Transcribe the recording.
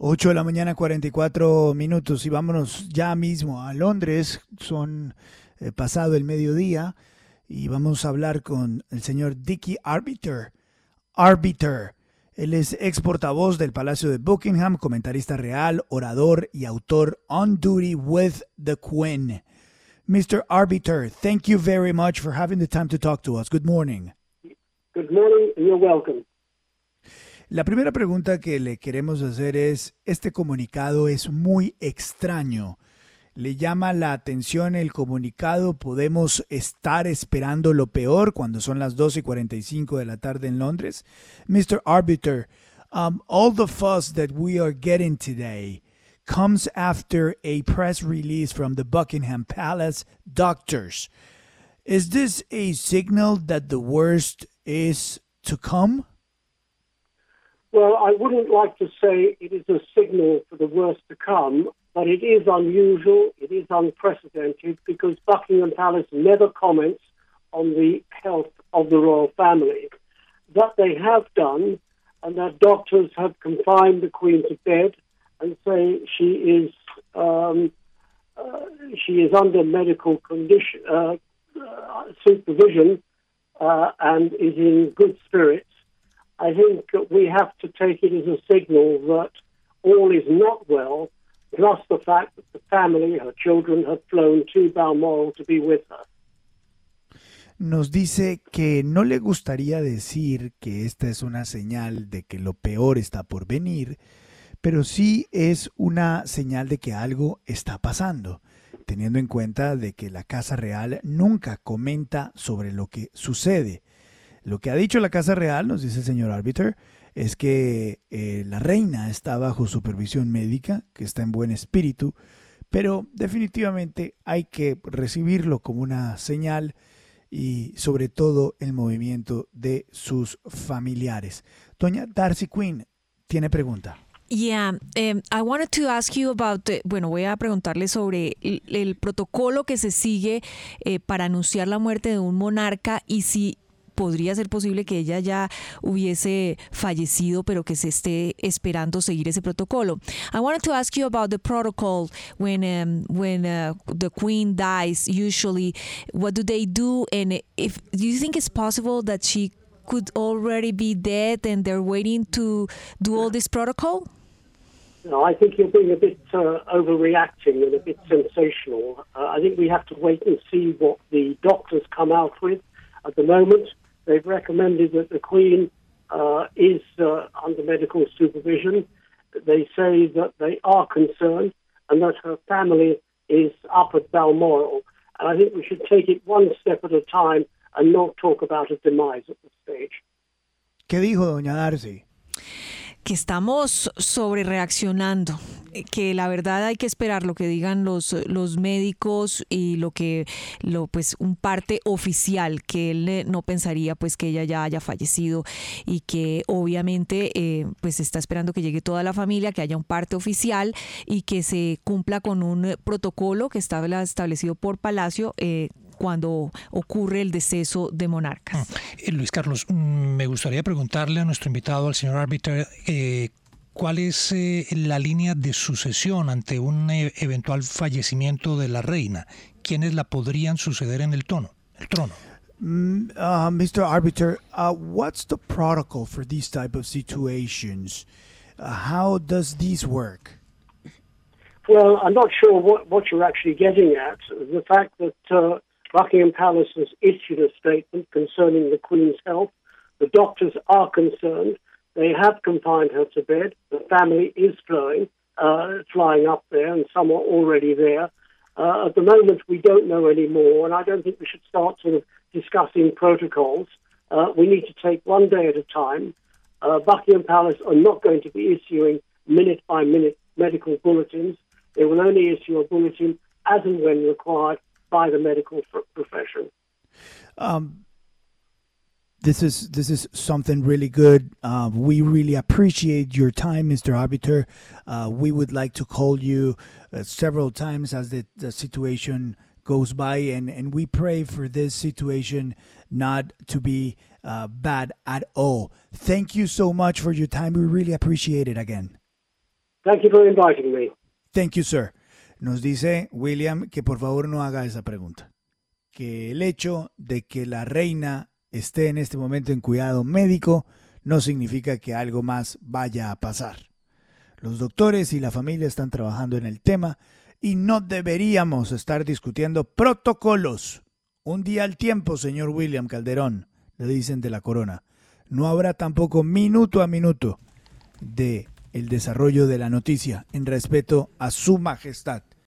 8 de la mañana, 44 minutos y vámonos ya mismo a Londres. Son eh, pasado el mediodía y vamos a hablar con el señor Dicky Arbiter. Arbiter. Él es ex portavoz del Palacio de Buckingham, comentarista real, orador y autor On Duty with the Queen. Mr. Arbiter, thank you very much for having the time to talk to us. Good morning. Good morning, and you're welcome. La primera pregunta que le queremos hacer es, este comunicado es muy extraño. ¿Le llama la atención el comunicado? ¿Podemos estar esperando lo peor cuando son las 12 y 45 de la tarde en Londres? Mr. Arbiter, um, all the fuss that we are getting today comes after a press release from the Buckingham Palace doctors. Is this a signal that the worst is to come? Well, I wouldn't like to say it is a signal for the worst to come, but it is unusual, it is unprecedented, because Buckingham Palace never comments on the health of the royal family. That they have done, and that doctors have confined the Queen to bed and say she is um, uh, she is under medical condition uh, uh, supervision uh, and is in good spirits. I think we have to take it as a signal that all is not well, plus the fact that the family, her children, have flown to Balmoral to be with her. Nos dice que no le gustaría decir que esta es una señal de que lo peor está por venir, pero sí es una señal de que algo está pasando, teniendo en cuenta de que la Casa Real nunca comenta sobre lo que sucede. Lo que ha dicho la Casa Real, nos dice el señor Arbiter, es que eh, la reina está bajo supervisión médica, que está en buen espíritu, pero definitivamente hay que recibirlo como una señal y sobre todo el movimiento de sus familiares. Doña Darcy Quinn tiene pregunta. Yeah, um, I wanted to ask you about, the, bueno, voy a preguntarle sobre el, el protocolo que se sigue eh, para anunciar la muerte de un monarca y si podría ser posible que ella ya hubiese fallecido, pero que se esté esperando seguir ese protocolo. I wanted to ask you about the protocol when um, when uh, the queen dies. Usually, what do they do? And if do you think it's possible that she could already be dead and they're waiting to do all this protocol? No, I think you're being a bit uh, overreacting and a bit sensational. Uh, I think we have to wait and see what the doctors come out with. At the moment, they've recommended that the Queen uh, is uh, under medical supervision. They say that they are concerned and that her family is up at Balmoral. And I think we should take it one step at a time and not talk about a demise at this stage. ¿Qué dijo doña Darcy? Que estamos sobre reaccionando, que la verdad hay que esperar lo que digan los, los médicos y lo que lo pues un parte oficial que él no pensaría pues que ella ya haya fallecido y que obviamente eh, pues está esperando que llegue toda la familia, que haya un parte oficial y que se cumpla con un protocolo que está establecido por Palacio eh, cuando ocurre el deceso de monarcas. Eh, Luis Carlos, mm, me gustaría preguntarle a nuestro invitado, al señor árbitro, eh, ¿cuál es eh, la línea de sucesión ante un eh, eventual fallecimiento de la reina? ¿Quiénes la podrían suceder en el tono, el trono? Mm, uh, Mr. Arbiter, uh, what's the protocol for these type of situations? Uh, how does these work? Well, I'm not sure what, what you're actually getting at. The fact that uh, Buckingham Palace has issued a statement concerning the Queen's health. The doctors are concerned. They have confined her to bed. The family is flowing, uh, flying up there, and some are already there. Uh, at the moment, we don't know any more, and I don't think we should start sort of discussing protocols. Uh, we need to take one day at a time. Uh, Buckingham Palace are not going to be issuing minute by minute medical bulletins. They will only issue a bulletin as and when required by the medical profession. Um, this is this is something really good. Uh, we really appreciate your time, Mr. Arbiter. Uh, we would like to call you uh, several times as the, the situation goes by, and, and we pray for this situation not to be uh, bad at all. Thank you so much for your time. We really appreciate it again. Thank you for inviting me. Thank you, sir. Nos dice William que por favor no haga esa pregunta. Que el hecho de que la reina esté en este momento en cuidado médico no significa que algo más vaya a pasar. Los doctores y la familia están trabajando en el tema y no deberíamos estar discutiendo protocolos. Un día al tiempo, señor William Calderón, le dicen de la corona. No habrá tampoco minuto a minuto de el desarrollo de la noticia en respeto a su majestad.